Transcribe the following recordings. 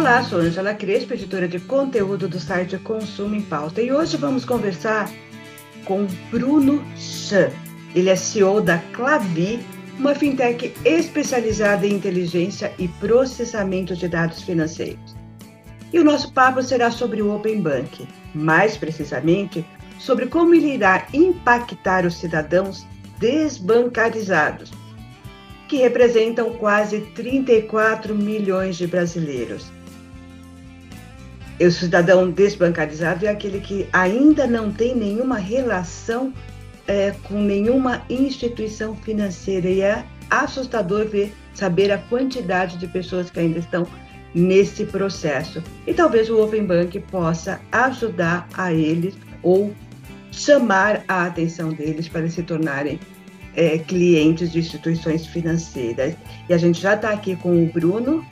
Olá, sou Angela Crespo, editora de conteúdo do site Consumo em Pauta. E hoje vamos conversar com Bruno Chan. Ele é CEO da Clavi, uma fintech especializada em inteligência e processamento de dados financeiros. E o nosso papo será sobre o Open Bank, mais precisamente sobre como ele irá impactar os cidadãos desbancarizados, que representam quase 34 milhões de brasileiros o cidadão desbancarizado é aquele que ainda não tem nenhuma relação é, com nenhuma instituição financeira e é assustador ver, saber a quantidade de pessoas que ainda estão nesse processo. E talvez o Open Bank possa ajudar a eles ou chamar a atenção deles para se tornarem é, clientes de instituições financeiras. E a gente já está aqui com o Bruno,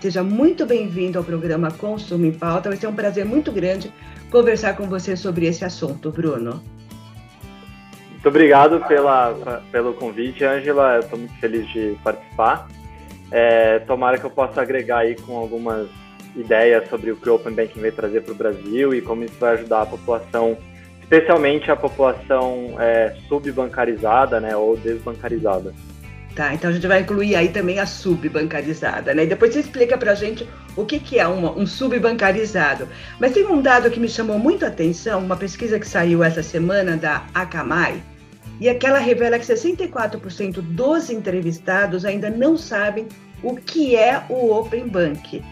Seja muito bem-vindo ao programa Consumo em Pauta. Vai ser um prazer muito grande conversar com você sobre esse assunto, Bruno. Muito obrigado pela, pelo convite, Ângela. Estou muito feliz de participar. É, tomara que eu possa agregar aí com algumas ideias sobre o que o Open Banking vai trazer para o Brasil e como isso vai ajudar a população, especialmente a população é, subbancarizada né, ou desbancarizada. Tá, então a gente vai incluir aí também a subbancarizada, né? Depois você explica pra gente o que, que é uma, um subbancarizado. Mas tem um dado que me chamou muito a atenção, uma pesquisa que saiu essa semana da Akamai, e aquela revela que 64% dos entrevistados ainda não sabem o que é o Open Bank.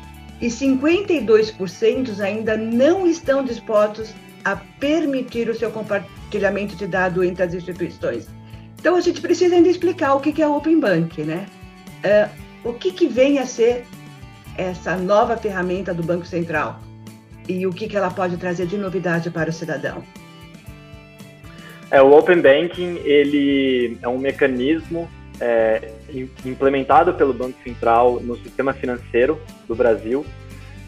E 52% ainda não estão dispostos a permitir o seu compartilhamento de dados entre as instituições. Então a gente precisa ainda explicar o que é Open Bank, né? Uh, o que, que vem a ser essa nova ferramenta do Banco Central e o que, que ela pode trazer de novidade para o cidadão? É, o Open Banking ele é um mecanismo é, implementado pelo Banco Central no sistema financeiro do Brasil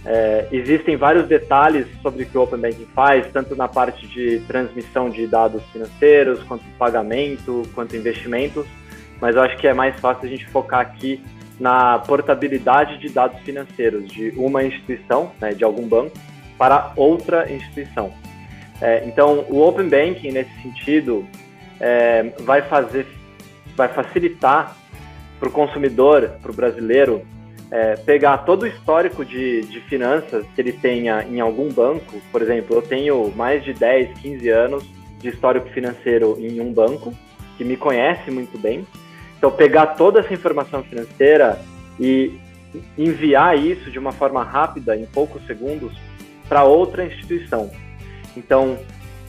é, existem vários detalhes sobre o que o Open Banking faz, tanto na parte de transmissão de dados financeiros, quanto pagamento, quanto investimentos, mas eu acho que é mais fácil a gente focar aqui na portabilidade de dados financeiros de uma instituição, né, de algum banco, para outra instituição. É, então, o Open Banking, nesse sentido, é, vai fazer, vai facilitar para o consumidor, para o brasileiro, é, pegar todo o histórico de, de finanças que ele tenha em algum banco, por exemplo, eu tenho mais de 10, 15 anos de histórico financeiro em um banco, que me conhece muito bem. Então, pegar toda essa informação financeira e enviar isso de uma forma rápida, em poucos segundos, para outra instituição. Então,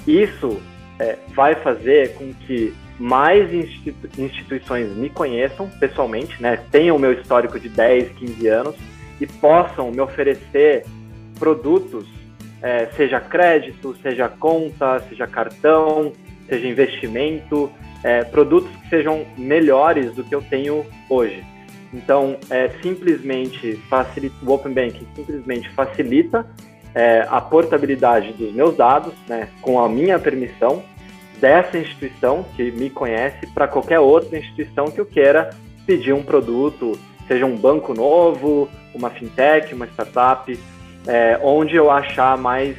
isso é, vai fazer com que mais institu instituições me conheçam pessoalmente, né, tenham o meu histórico de 10, 15 anos e possam me oferecer produtos, é, seja crédito, seja conta, seja cartão, seja investimento, é, produtos que sejam melhores do que eu tenho hoje. Então, é, simplesmente facilita, o Open Banking simplesmente facilita é, a portabilidade dos meus dados, né, com a minha permissão, dessa instituição que me conhece para qualquer outra instituição que eu queira pedir um produto, seja um banco novo, uma fintech, uma startup, é, onde eu achar mais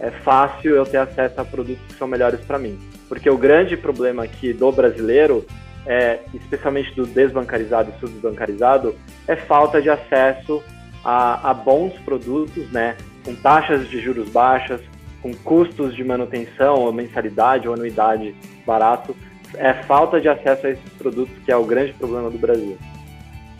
é, fácil eu ter acesso a produtos que são melhores para mim. Porque o grande problema aqui do brasileiro, é, especialmente do desbancarizado e subbancarizado, é falta de acesso a, a bons produtos, né, com taxas de juros baixas, com custos de manutenção, ou mensalidade ou anuidade barato, é falta de acesso a esses produtos que é o grande problema do Brasil.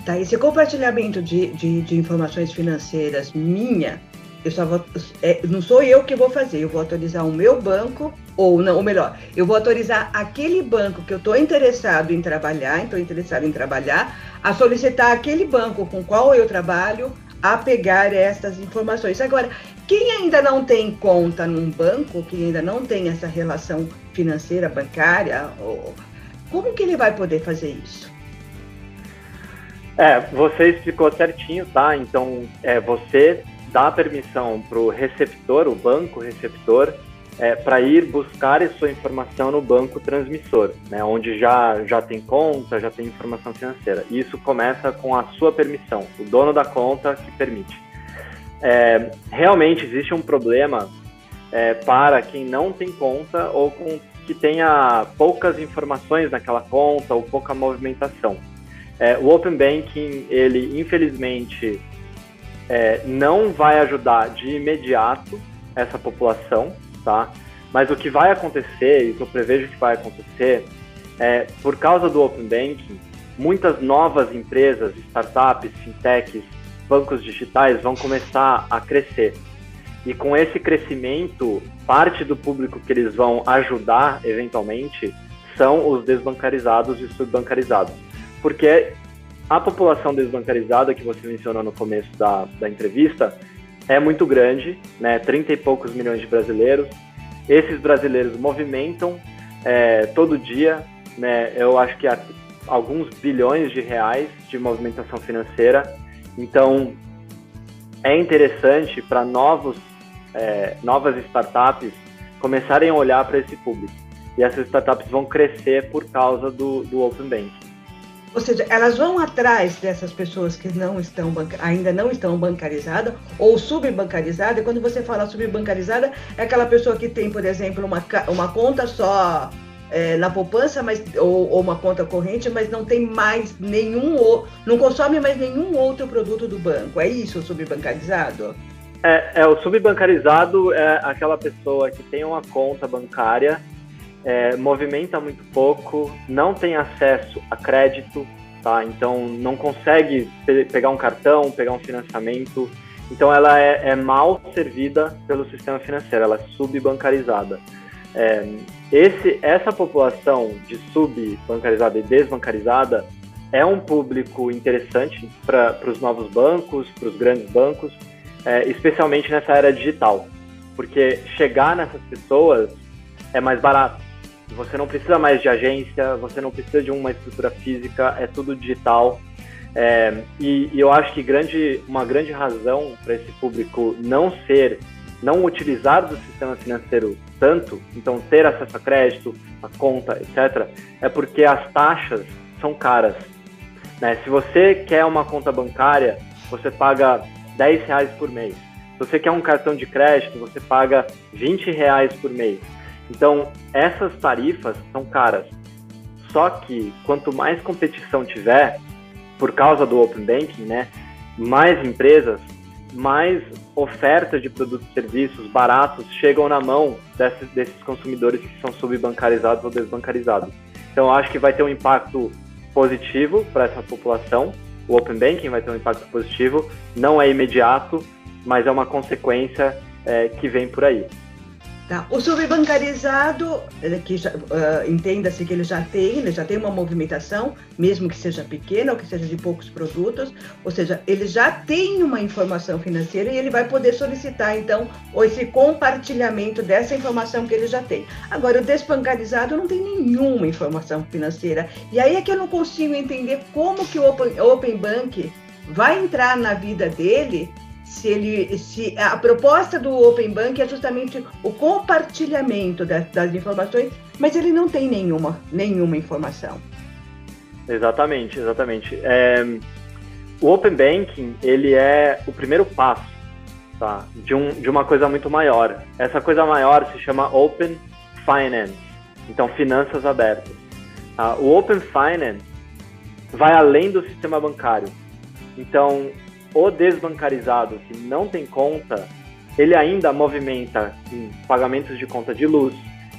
Tá, esse compartilhamento de, de, de informações financeiras minha, eu só vou, é, não sou eu que vou fazer, eu vou autorizar o meu banco, ou não, ou melhor, eu vou autorizar aquele banco que eu estou interessado em trabalhar, estou interessado em trabalhar, a solicitar aquele banco com qual eu trabalho a pegar essas informações. Agora, quem ainda não tem conta num banco, quem ainda não tem essa relação financeira bancária, como que ele vai poder fazer isso? É, você explicou certinho, tá? Então, é, você dá permissão para o receptor, o banco receptor, é, para ir buscar a sua informação no banco transmissor, né, onde já, já tem conta, já tem informação financeira. E isso começa com a sua permissão, o dono da conta que permite. É, realmente existe um problema é, para quem não tem conta ou com, que tenha poucas informações naquela conta ou pouca movimentação. É, o Open Banking, ele infelizmente é, não vai ajudar de imediato essa população, tá? Mas o que vai acontecer, e o que eu prevejo que vai acontecer, é por causa do Open Banking, muitas novas empresas, startups, fintechs, bancos digitais vão começar a crescer. E com esse crescimento, parte do público que eles vão ajudar eventualmente são os desbancarizados e subbancarizados. Porque a população desbancarizada que você mencionou no começo da, da entrevista é muito grande, né? 30 e poucos milhões de brasileiros. Esses brasileiros movimentam é, todo dia, né? Eu acho que há alguns bilhões de reais de movimentação financeira. Então, é interessante para novos é, novas startups começarem a olhar para esse público. E essas startups vão crescer por causa do, do Open Banking. Ou seja, elas vão atrás dessas pessoas que não estão ainda não estão bancarizadas ou subbancarizadas. E quando você fala subbancarizada, é aquela pessoa que tem, por exemplo, uma, uma conta só é, na poupança, mas, ou, ou, uma conta corrente, mas não tem mais nenhum, não consome mais nenhum outro produto do banco. É isso o subbancarizado? É, é, o subbancarizado é aquela pessoa que tem uma conta bancária é, movimenta muito pouco, não tem acesso a crédito, tá? Então não consegue pe pegar um cartão, pegar um financiamento. Então ela é, é, mal servida pelo sistema financeiro, ela é subbancarizada. É, esse, essa população de subbancarizada e desbancarizada é um público interessante para os novos bancos, para os grandes bancos, é, especialmente nessa era digital, porque chegar nessas pessoas é mais barato. Você não precisa mais de agência, você não precisa de uma estrutura física, é tudo digital. É, e, e, eu acho que grande, uma grande razão para esse público não ser, não utilizar do sistema financeiro tanto, então ter acesso a crédito, a conta, etc., é porque as taxas são caras. Né? Se você quer uma conta bancária, você paga 10 reais por mês. Se você quer um cartão de crédito, você paga 20 reais por mês. Então, essas tarifas são caras. Só que quanto mais competição tiver, por causa do Open Banking, né, mais empresas, mais oferta de produtos e serviços baratos chegam na mão desses, desses consumidores que são subbancarizados ou desbancarizados. Então, acho que vai ter um impacto positivo para essa população. O Open Banking vai ter um impacto positivo. Não é imediato, mas é uma consequência é, que vem por aí. Tá? O subbancarizado, que uh, entenda-se que ele já tem, ele já tem uma movimentação, mesmo que seja pequena ou que seja de poucos produtos, ou seja, ele já tem uma informação financeira e ele vai poder solicitar, então, esse compartilhamento dessa informação que ele já tem. Agora, o desbancarizado não tem nenhuma informação financeira. E aí é que eu não consigo entender como que o Open, Open Bank vai entrar na vida dele se ele se a proposta do Open Bank é justamente o compartilhamento das, das, informações, mas ele não tem nenhuma nenhuma informação. Exatamente, exatamente. É, o Open Banking ele é o primeiro passo, tá, de um de uma coisa muito maior. Essa coisa maior se chama Open Finance, então finanças abertas. Tá? O Open Finance vai além do sistema bancário. Então o desbancarizado que não tem conta, ele ainda movimenta em pagamentos de conta de luz,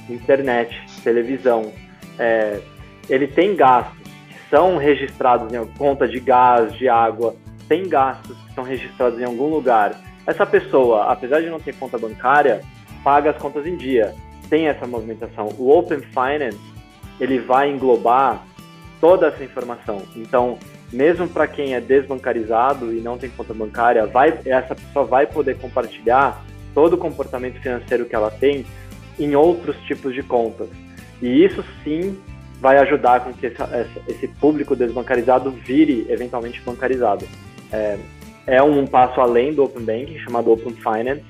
internet, televisão. É, ele tem gastos que são registrados em conta de gás, de água, tem gastos que são registrados em algum lugar. Essa pessoa, apesar de não ter conta bancária, paga as contas em dia, tem essa movimentação. O Open Finance, ele vai englobar toda essa informação. Então, mesmo para quem é desbancarizado e não tem conta bancária, vai, essa pessoa vai poder compartilhar todo o comportamento financeiro que ela tem em outros tipos de contas. E isso sim vai ajudar com que essa, esse público desbancarizado vire eventualmente bancarizado. É, é um passo além do Open Banking, chamado Open Finance,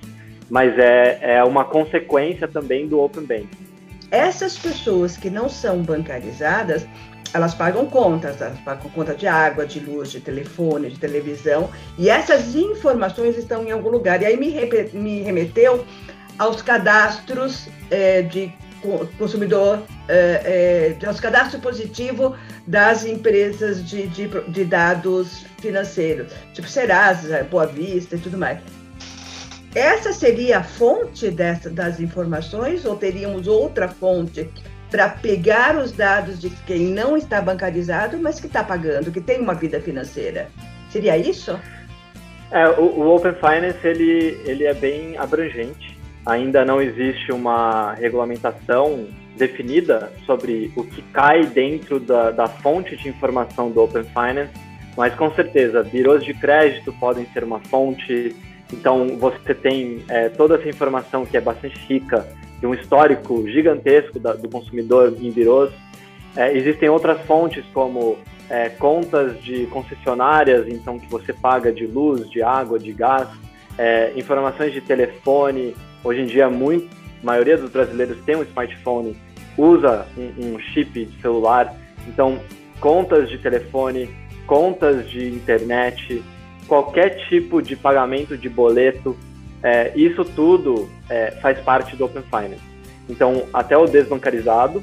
mas é, é uma consequência também do Open Banking. Essas pessoas que não são bancarizadas, elas pagam contas, elas pagam conta de água, de luz, de telefone, de televisão, e essas informações estão em algum lugar. E aí me, me remeteu aos cadastros é, de consumidor, é, é, aos cadastros positivos das empresas de, de, de, dados financeiros, tipo Serasa, Boa Vista e tudo mais. Essa seria a fonte dessa, das informações ou teríamos outra fonte para pegar os dados de quem não está bancarizado, mas que está pagando, que tem uma vida financeira? Seria isso? É, o, o, Open Finance ele, ele é bem abrangente. Ainda não existe uma regulamentação definida sobre o que cai dentro da, da fonte de informação do Open Finance, mas com certeza, birôs de crédito podem ser uma fonte, então, você tem é, toda essa informação que é bastante rica, de um histórico gigantesco da, do consumidor em birôs. É, existem outras fontes, como é, contas de concessionárias, então, que você paga de luz, de água, de gás, é, informações de telefone. Hoje em dia, muito, a maioria dos brasileiros tem um smartphone, usa um, um chip de celular. Então, contas de telefone, contas de internet, qualquer tipo de pagamento de boleto, é, isso tudo é, faz parte do Open Finance. Então, até o desbancarizado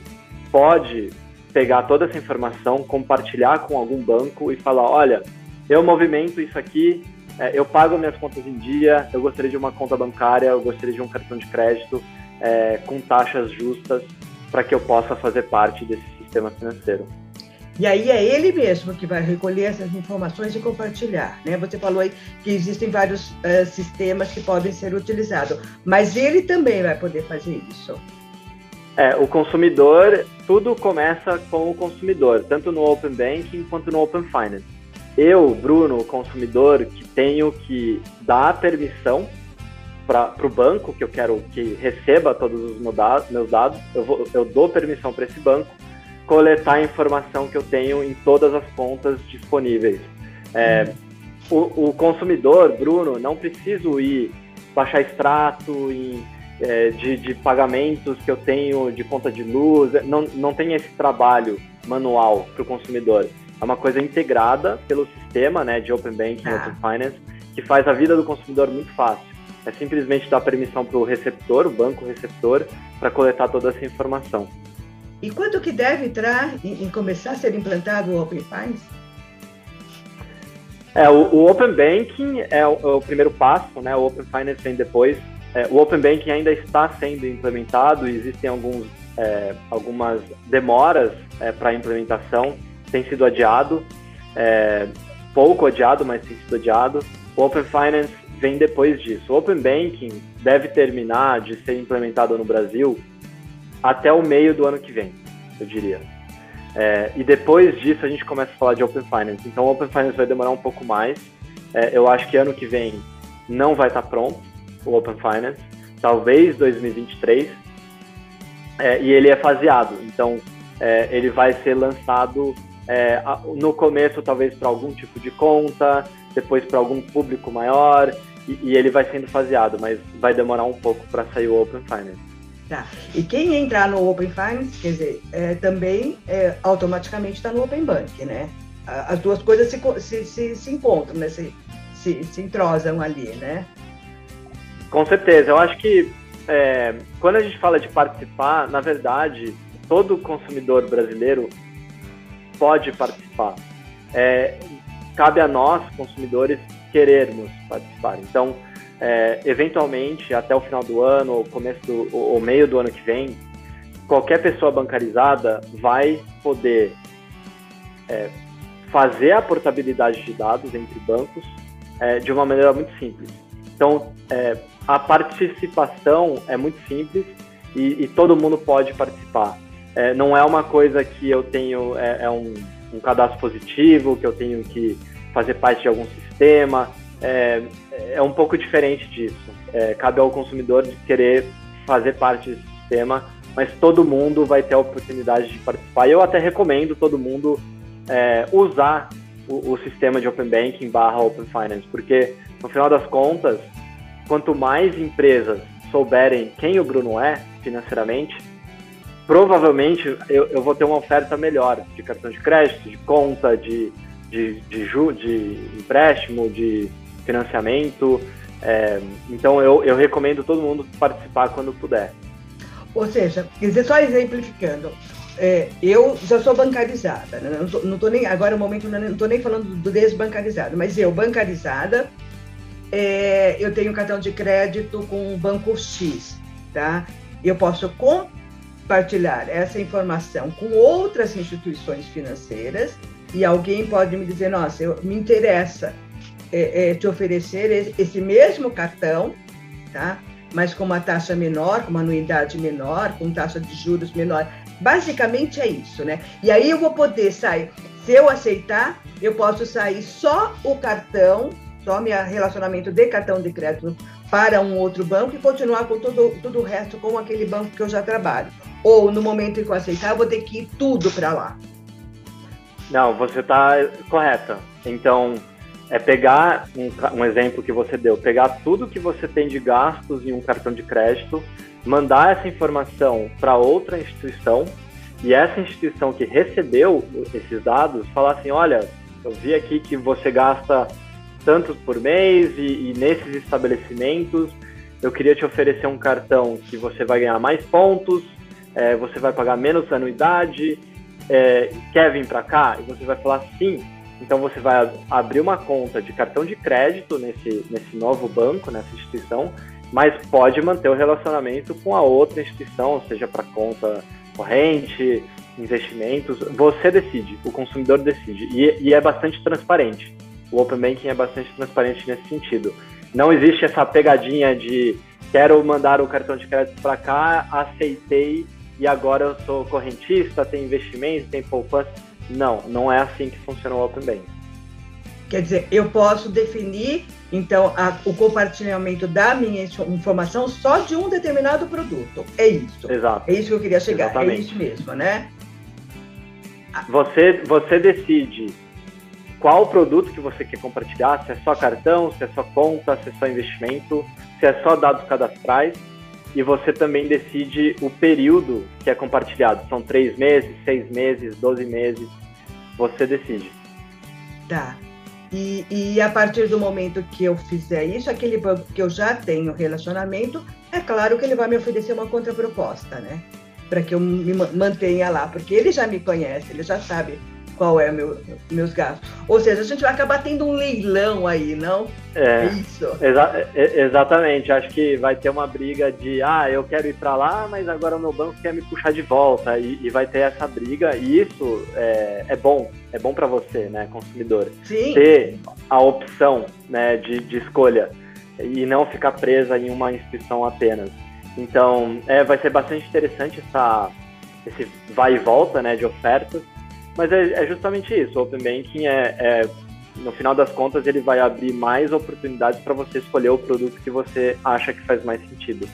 pode pegar toda essa informação, compartilhar com algum banco e falar: olha, eu movimento isso aqui, é, eu pago minhas contas em dia, eu gostaria de uma conta bancária, eu gostaria de um cartão de crédito é, com taxas justas para que eu possa fazer parte desse sistema financeiro. E aí é ele mesmo que vai recolher essas informações e compartilhar. Né? Você falou aí que existem vários uh, sistemas que podem ser utilizados, mas ele também vai poder fazer isso. É, o consumidor, tudo começa com o consumidor, tanto no Open Banking quanto no Open Finance. Eu, Bruno, consumidor, que tenho que dar permissão para o banco, que eu quero que receba todos os meus dados, eu, vou, eu dou permissão para esse banco coletar a informação que eu tenho em todas as contas disponíveis. É, o, o, consumidor, Bruno, não preciso ir baixar extrato em, é, de, de, pagamentos que eu tenho de conta de luz, não, não tem esse trabalho manual para o consumidor. É uma coisa integrada pelo sistema né, de Open Banking e ah. Open Finance, que faz a vida do consumidor muito fácil. É simplesmente dar permissão para o receptor, o banco receptor, para coletar toda essa informação. E quando que deve entrar em, em começar a ser implantado o Open Finance? É, o, o Open Banking é o, é o, primeiro passo, né? O Open Finance vem depois. É, o Open Banking ainda está sendo implementado, existem alguns, é, algumas demoras é, para a implementação, tem sido adiado, é, pouco adiado, mas tem sido adiado. O Open Finance vem depois disso. O Open Banking deve terminar de ser implementado no Brasil até o meio do ano que vem, eu diria. É, e depois disso a gente começa a falar de Open Finance. Então, Open Finance vai demorar um pouco mais. É, eu acho que ano que vem não vai estar pronto o Open Finance, talvez 2023. É, e ele é faseado, então é, ele vai ser lançado é, no começo talvez para algum tipo de conta, depois para algum público maior, e, e ele vai sendo faseado, mas vai demorar um pouco para sair o Open Finance. Tá. E quem entrar no Open Finance, quer dizer, é, também é, automaticamente está no Open Bank, né? As duas coisas se, se, se, se encontram, né? Se, se, se, entrosam ali, né? Com certeza. Eu acho que é, quando a gente fala de participar, na verdade, todo consumidor brasileiro pode participar. É, cabe a nós, consumidores, querermos participar. Então, é, eventualmente, até o final do ano, ou começo do, ou meio do ano que vem, qualquer pessoa bancarizada vai poder é, fazer a portabilidade de dados entre bancos é, de uma maneira muito simples. Então, é, a participação é muito simples e, e todo mundo pode participar. É, não é uma coisa que eu tenho, é, é um, um cadastro positivo, que eu tenho que fazer parte de algum sistema. É, é um pouco diferente disso. É, cabe ao consumidor de querer fazer parte desse sistema, mas todo mundo vai ter a oportunidade de participar. E eu até recomendo todo mundo é, usar o, o, sistema de Open Banking barra Open Finance, porque no final das contas, quanto mais empresas souberem quem o Bruno é financeiramente, provavelmente eu, eu vou ter uma oferta melhor de cartão de crédito, de conta, de, de, de, ju, de empréstimo, de financiamento. É, então eu, eu recomendo todo mundo participar quando puder. Ou seja, quer dizer, só exemplificando, é, eu já sou bancarizada, né? não, tô, não tô nem agora no momento não estou nem falando do desbancarizado, mas eu bancarizada, é, eu tenho cartão de crédito com o banco X, tá? Eu posso compartilhar essa informação com outras instituições financeiras e alguém pode me dizer, nossa, eu, me interessa é, é, te oferecer esse mesmo cartão, tá? Mas com uma taxa menor, com uma anuidade menor, com taxa de juros menor. Basicamente é isso, né? E aí eu vou poder sair, se eu aceitar, eu posso sair só o cartão, só meu relacionamento de cartão de crédito para um outro banco e continuar com todo, todo o resto com aquele banco que eu já trabalho. Ou no momento em que eu aceitar, eu vou ter que ir tudo para lá. Não, você está correta. Então, é pegar um, um, exemplo que você deu, pegar tudo que você tem de gastos em um cartão de crédito, mandar essa informação para outra instituição e essa instituição que recebeu esses dados falar assim, olha, eu vi aqui que você gasta tantos por mês e, e nesses estabelecimentos eu queria te oferecer um cartão que você vai ganhar mais pontos, é, você vai pagar menos anuidade, é, quer vir para cá? E você vai falar sim, então você vai abrir uma conta de cartão de crédito nesse, nesse novo banco, nessa instituição, mas pode manter o relacionamento com a outra instituição, seja para conta corrente, investimentos. Você decide, o consumidor decide. E, e é bastante transparente. O Open Banking é bastante transparente nesse sentido. Não existe essa pegadinha de quero mandar o cartão de crédito para cá, aceitei e agora eu sou correntista, tem investimento, tem poupança não, não é assim que funciona o Open Bank. Quer dizer, eu posso definir, então, a, o compartilhamento da minha informação só de um determinado produto. É isso. Exato. É isso que eu queria chegar. É Exatamente. É isso mesmo, né? Você, você decide qual produto que você quer compartilhar, se é só cartão, se é só conta, se é só investimento, se é só dados cadastrais e você também decide o período que é compartilhado. São três meses, seis meses, doze meses. Você decide. Tá. E, e a partir do momento que eu fizer isso, aquele banco que eu já tenho relacionamento, é claro que ele vai me oferecer uma contraproposta, né? Para que eu me mantenha lá, porque ele já me conhece, ele já sabe qual é meu, meus gastos. Ou seja, a gente vai acabar tendo um leilão aí, não? É, isso. Exa exatamente. Acho que vai ter uma briga de, ah, eu quero ir para lá, mas agora o meu banco quer me puxar de volta. E, e vai ter essa briga. E isso é, é bom. É bom para você, né, consumidor. Sim. Ter a opção né, de, de escolha e não ficar presa em uma instituição apenas. Então, é, vai ser bastante interessante essa, esse vai e volta né, de ofertas. Mas é, é justamente isso. O Open Banking é, é, no final das contas, ele vai abrir mais oportunidades para você escolher o produto que você acha que faz mais sentido.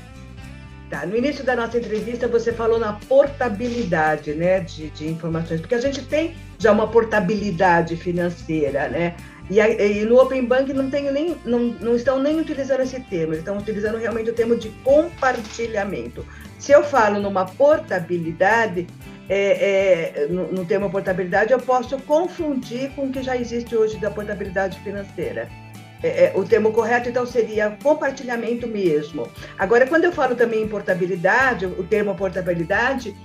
Tá, no início da nossa entrevista você falou na portabilidade, né, de, de informações, porque a gente tem já uma portabilidade financeira, né? E, e, no Open Bank não, nem, não, não estão nem utilizando esse termo, estão utilizando realmente o termo de compartilhamento. Se eu falo numa portabilidade, é, é, no, no termo portabilidade, eu posso confundir com o que já existe hoje da portabilidade financeira. É, é, o termo correto, então, seria compartilhamento mesmo. Agora, quando eu falo também em portabilidade, o termo portabilidade,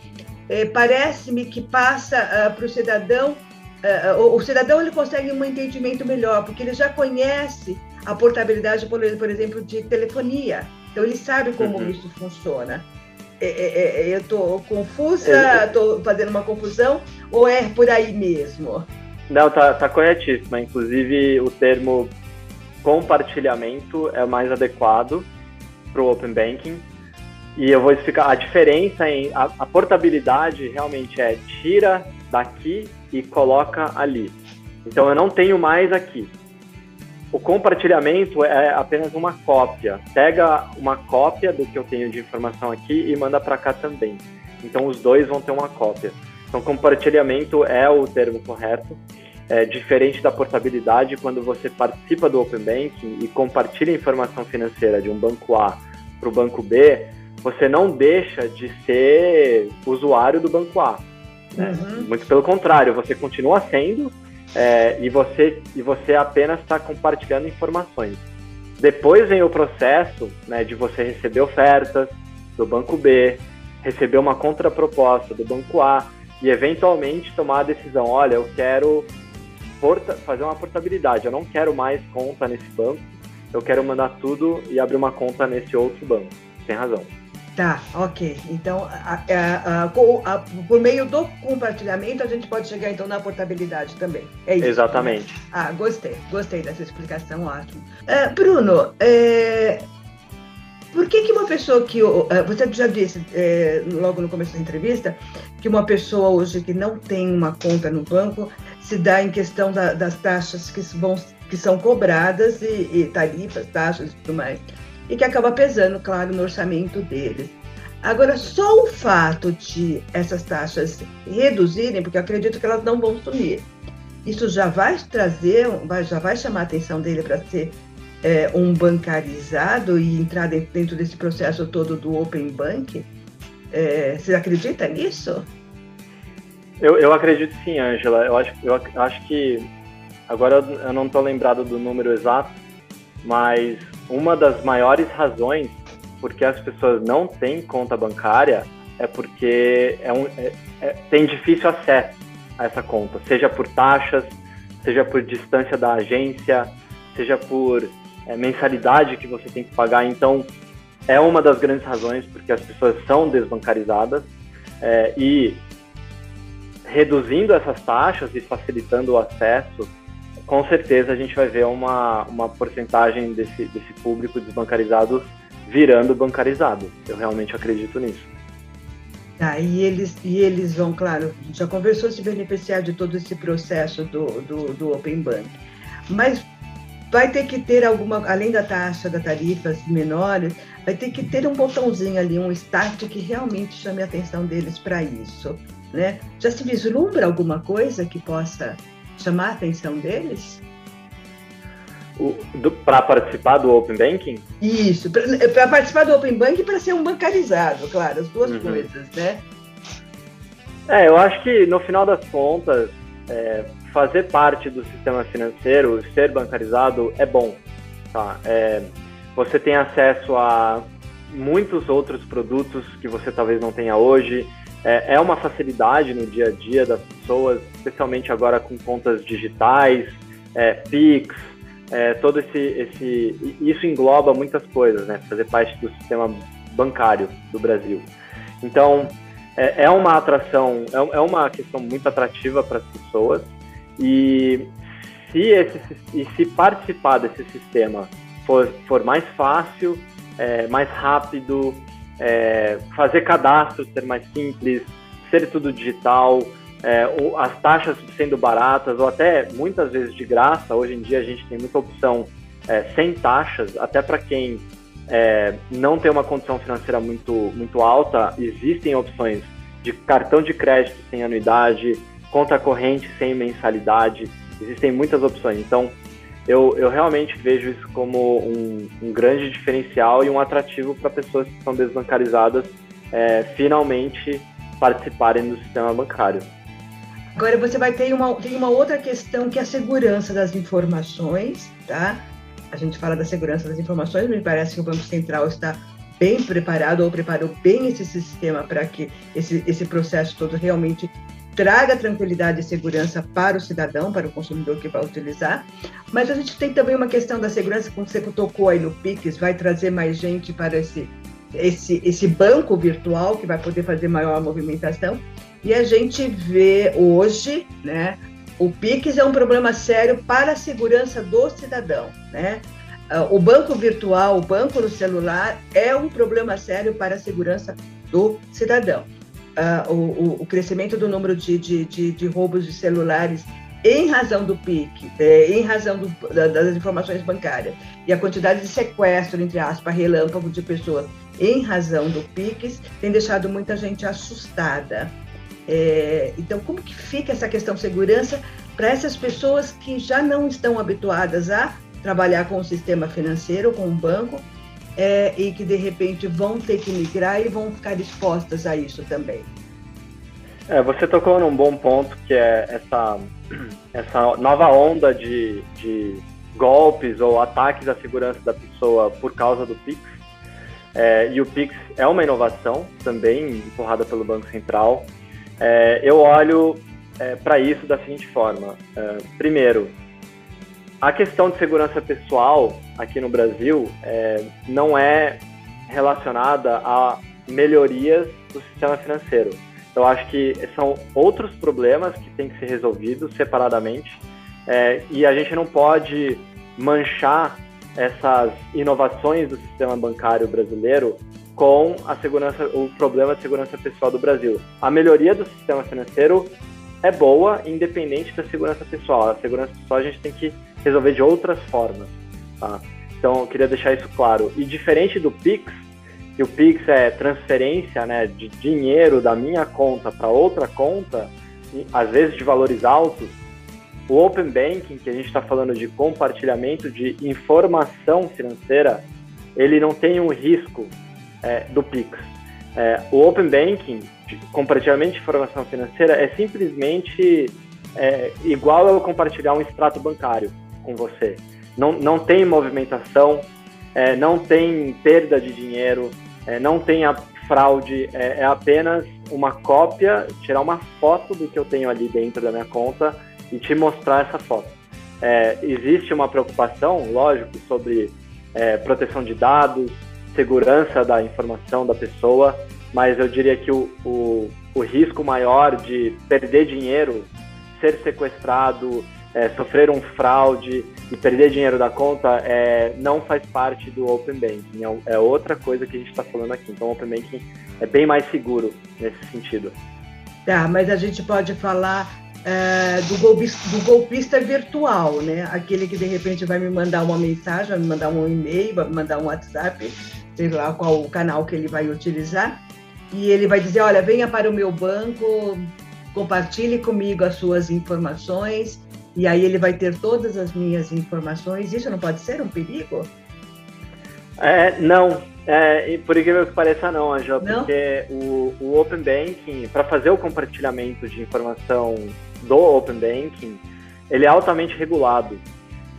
é, parece-me que passa uh, para o cidadão, uh, o, o, cidadão ele consegue um entendimento melhor, porque ele já conhece a portabilidade, por, por exemplo, de telefonia. Então, ele sabe como uhum. isso funciona. É, é, é, eu estou confusa, estou fazendo uma confusão, ou é por aí mesmo? Não, tá, tá corretíssima. Inclusive, o termo compartilhamento é o mais adequado para o Open Banking. E eu vou explicar a diferença em. A, a, portabilidade realmente é tira daqui e coloca ali. Então eu não tenho mais aqui. O compartilhamento é apenas uma cópia. Pega uma cópia do que eu tenho de informação aqui e manda para cá também. Então os dois vão ter uma cópia. Então compartilhamento é o termo correto. É diferente da portabilidade, quando você participa do Open Banking e compartilha informação financeira de um banco A para o banco B, você não deixa de ser usuário do banco A. Né? Uhum. Muito pelo contrário, você continua sendo é, e, você, e você apenas está compartilhando informações. Depois vem o processo né, de você receber ofertas do banco B, receber uma contraproposta do banco A e eventualmente tomar a decisão, olha, eu quero fazer uma portabilidade. Eu não quero mais conta nesse banco, eu quero mandar tudo e abrir uma conta nesse outro banco. Tem razão. Tá, ok. Então, a, a, a, por meio do compartilhamento, a gente pode chegar então na portabilidade também. É isso. Exatamente. Né? Ah, gostei, gostei dessa explicação, ótimo. Uh, Bruno, é, por que, que uma pessoa que. Uh, você já disse é, logo no começo da entrevista que uma pessoa hoje que não tem uma conta no banco se dá em questão da, das taxas que, vão, que são cobradas e, e, tarifas, taxas e tudo mais, e que acaba pesando, claro, no orçamento deles. Agora, só o fato de essas taxas reduzirem, porque eu acredito que elas não vão sumir, isso já vai trazer, já vai chamar a atenção dele para ser é, um bancarizado e entrar dentro desse processo todo do Open Bank? É, você acredita nisso? Eu, eu acredito sim, Angela. Eu acho, eu acho que agora eu não estou lembrado do número exato, mas uma das maiores razões porque as pessoas não têm conta bancária é porque é um, é, é, tem difícil acesso a essa conta, seja por taxas, seja por distância da agência, seja por é, mensalidade que você tem que pagar. Então, é uma das grandes razões porque as pessoas são desbancarizadas é, e reduzindo essas taxas e facilitando o acesso, com certeza a gente vai ver uma, uma porcentagem desse, desse público desbancarizado virando bancarizado. Eu realmente acredito nisso. Tá, e eles, e eles vão, claro, já conversou se beneficiar de todo esse processo do, do, do Open Bank. Mas vai ter que ter alguma, além da taxa, da tarifas menores, vai ter que ter um botãozinho ali, um start que realmente chame a atenção deles para isso. Né? Já se vislumbra alguma coisa que possa chamar a atenção deles? Para participar do Open Banking? Isso, para participar do Open Banking para ser um bancarizado, claro, as duas uhum. coisas, né? É, eu acho que no final das contas, é, fazer parte do sistema financeiro, ser bancarizado é bom. Tá? É, você tem acesso a muitos outros produtos que você talvez não tenha hoje é, é uma facilidade no dia a dia das pessoas, especialmente agora com contas digitais, é, Pix, é, todo esse, esse. Isso engloba muitas coisas, né? Fazer parte do sistema bancário do Brasil. Então, é, é uma atração, é, é uma questão muito atrativa para as pessoas e se, esse, e se participar desse sistema for, for mais fácil, é, mais rápido, é, fazer cadastro ser mais simples, ser tudo digital, é, as taxas sendo baratas ou até muitas vezes de graça. Hoje em dia a gente tem muita opção é, sem taxas, até para quem é, não tem uma condição financeira muito, muito alta, existem opções de cartão de crédito sem anuidade, conta corrente sem mensalidade, existem muitas opções. Então, eu, eu realmente vejo isso como um, um grande diferencial e um atrativo para pessoas que são desbancarizadas é, finalmente participarem do sistema bancário. Agora você vai ter uma, tem uma outra questão que é a segurança das informações, tá? A gente fala da segurança das informações, me parece que o Banco Central está bem preparado ou preparou bem esse sistema para que esse, esse processo todo realmente traga tranquilidade e segurança para o cidadão, para o consumidor que vai utilizar. Mas a gente tem também uma questão da segurança, como você tocou aí no Pix, vai trazer mais gente para esse, esse, esse banco virtual que vai poder fazer maior movimentação. E a gente vê hoje, né, o Pix é um problema sério para a segurança do cidadão, né? Ah, o banco virtual, o banco no celular é um problema sério para a segurança do cidadão uh, o, o, crescimento do número de, de, de, de, roubos de celulares em razão do PIC, é, em razão do, da, das informações bancárias, e a quantidade de sequestro, entre aspas, relâmpago de pessoas em razão do PIX, tem deixado muita gente assustada. É, então, como que fica essa questão segurança para essas pessoas que já não estão habituadas a trabalhar com o sistema financeiro, com o banco, é, e que de repente vão ter que migrar e vão ficar expostas a isso também? É, você tocou num bom ponto, que é essa, essa nova onda de, de golpes ou ataques à segurança da pessoa por causa do Pix. É, e o Pix é uma inovação também empurrada pelo Banco Central. É, eu olho é, para isso da seguinte forma: é, primeiro, a questão de segurança pessoal aqui no Brasil é, não é relacionada a melhorias do sistema financeiro. Eu acho que são outros problemas que têm que ser resolvidos separadamente é, e a gente não pode manchar essas inovações do sistema bancário brasileiro com a segurança, o problema de segurança pessoal do Brasil. A melhoria do sistema financeiro é boa, independente da segurança pessoal. A segurança pessoal a gente tem que resolver de outras formas. Tá? Então, eu queria deixar isso claro. E diferente do Pix, que o Pix é transferência né, de dinheiro da minha conta para outra conta, às vezes de valores altos, o Open Banking, que a gente está falando de compartilhamento de informação financeira, ele não tem um risco é, do Pix. É, o Open Banking, compartilhamento de informação financeira, é simplesmente é, igual ao compartilhar um extrato bancário com você. Não, não tem movimentação, é, não tem perda de dinheiro, é, não tem a fraude, é, é, apenas uma cópia, tirar uma foto do que eu tenho ali dentro da minha conta e te mostrar essa foto. É, existe uma preocupação, lógico, sobre é, proteção de dados, segurança da informação da pessoa, mas eu diria que o, o, o risco maior de perder dinheiro, ser sequestrado, é, sofrer um fraude e perder dinheiro da conta é, não faz parte do Open Banking. É, é outra coisa que a gente está falando aqui. Então, o Open Banking é bem mais seguro nesse sentido. Tá, mas a gente pode falar é, do, golpista, do, golpista, virtual, né? Aquele que de repente vai me mandar uma mensagem, vai me mandar um e-mail, vai me mandar um WhatsApp, sei lá qual o canal que ele vai utilizar, e ele vai dizer: olha, venha para o meu banco, compartilhe comigo as suas informações e aí ele vai ter todas as minhas informações. Isso não pode ser um perigo? É, não. É, por incrível que pareça, não, Angela, porque o, o Open Banking, para fazer o compartilhamento de informação do Open Banking, ele é altamente regulado.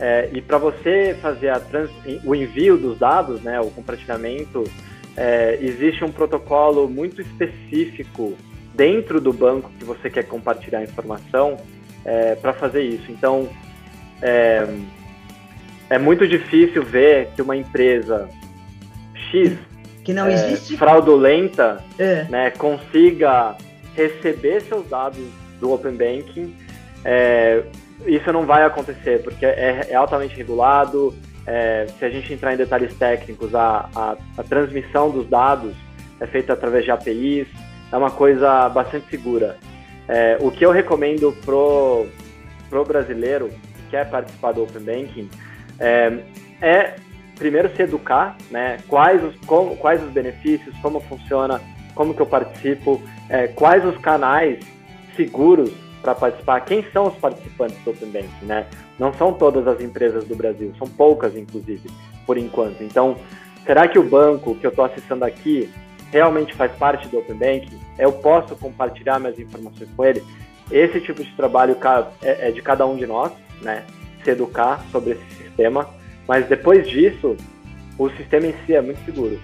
É, e para você fazer trans, o envio dos dados, né, o compartilhamento, é, existe um protocolo muito específico dentro do banco que você quer compartilhar a informação é, para fazer isso. Então, é, é, muito difícil ver que uma empresa X que não é, existe fraudulenta é. né, consiga receber seus dados do Open Banking. É, isso não vai acontecer, porque é, é altamente regulado. se a gente entrar em detalhes técnicos, a, a, a transmissão dos dados é feita através de APIs, é uma coisa bastante segura. É, o que eu recomendo pro, pro brasileiro que quer participar do Open Banking é, é primeiro se educar, né? Quais os, como, quais os benefícios, como funciona, como que eu participo, é, quais os canais seguros para participar, quem são os participantes do Open Banking, né? Não são todas as empresas do Brasil, são poucas, inclusive, por enquanto. Então, será que o banco que eu estou acessando aqui realmente faz parte do Open Banking, eu posso compartilhar minhas informações com ele. Esse tipo de trabalho é, é de cada um de nós, né? Se educar sobre esse sistema, mas depois disso, o sistema em si é muito seguro.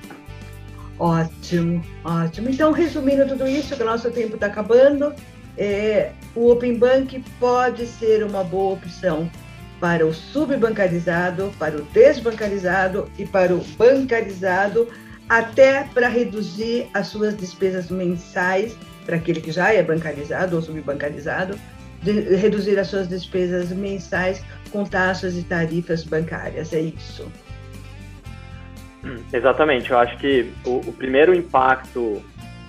Ótimo, ótimo. Então, resumindo tudo isso, que o nosso tempo está acabando, é, o Open Bank pode ser uma boa opção para o subbancarizado, para o desbancarizado e para o bancarizado até para reduzir as suas despesas mensais, para aquele que já é bancarizado ou subbancarizado, reduzir as suas despesas mensais com taxas e tarifas bancárias, é isso. Exatamente, eu acho que o, o primeiro impacto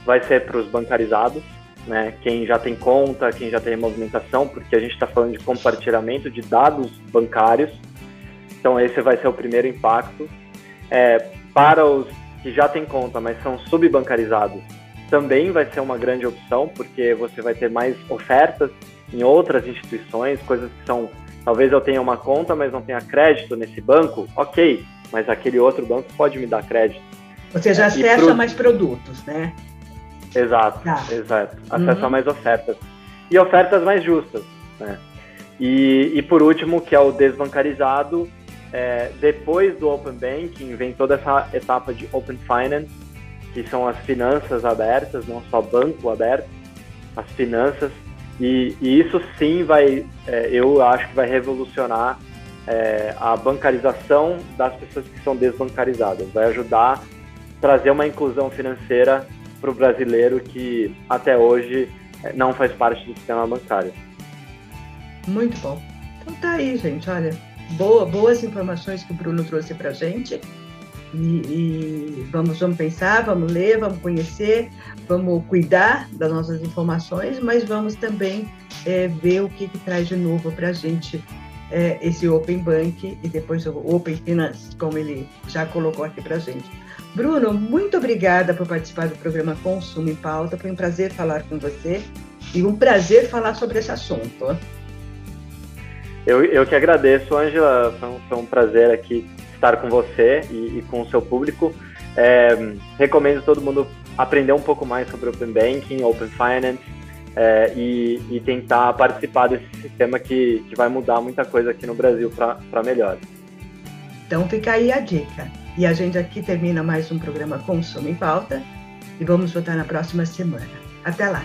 vai ser para os bancarizados, né, quem já tem conta, quem já tem movimentação, porque a gente está falando de compartilhamento de dados bancários. Então esse vai ser o primeiro impacto. É, para os que já têm conta, mas são subbancarizados, também vai ser uma grande opção, porque você vai ter mais ofertas em outras instituições, coisas que são, talvez eu tenha uma conta, mas não tenha crédito nesse banco, ok, mas aquele outro banco pode me dar crédito. Você já acessa pro... mais produtos, né? Exato, tá. exato. Acessa uhum. mais ofertas. E ofertas mais justas, né? E, e por último, que é o desbancarizado, é, depois do Open Banking vem toda essa etapa de Open Finance, que são as finanças abertas, não só banco aberto, as finanças. E, e isso sim vai, é, eu acho que vai revolucionar é, a bancarização das pessoas que são desbancarizadas. Vai ajudar a trazer uma inclusão financeira para o brasileiro que até hoje é, não faz parte do sistema bancário. Muito bom. Então tá aí, gente. Olha, boa, boas informações que o Bruno trouxe para a gente. E, e, vamos, vamos pensar, vamos ler, vamos conhecer, vamos cuidar das nossas informações, mas vamos também é, ver o que, que traz de novo para a gente é, esse Open Bank e depois o Open Finance, como ele já colocou aqui para a gente. Bruno, muito obrigada por participar do programa Consumo em Pauta. Foi um prazer falar com você e um prazer falar sobre esse assunto. Eu, eu que agradeço, Angela. Foi um, foi um prazer aqui estar com você e, e com o seu público. É, recomendo todo mundo aprender um pouco mais sobre Open Banking, Open Finance é, e, e, tentar participar desse sistema que, que vai mudar muita coisa aqui no Brasil para melhor. Então fica aí a dica. E a gente aqui termina mais um programa Consumo em Pauta e vamos voltar na próxima semana. Até lá!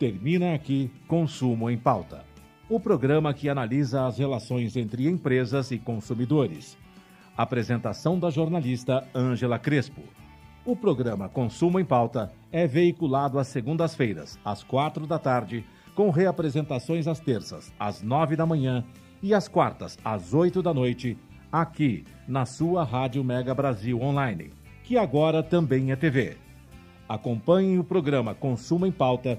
Termina aqui Consumo em Pauta. O programa que analisa as relações entre empresas e consumidores. Apresentação da jornalista Ângela Crespo. O programa Consumo em Pauta é veiculado às segundas-feiras, às quatro da tarde, com reapresentações às terças, às nove da manhã e às quartas, às oito da noite, aqui na sua Rádio Mega Brasil Online, que agora também é TV. Acompanhe o programa Consumo em Pauta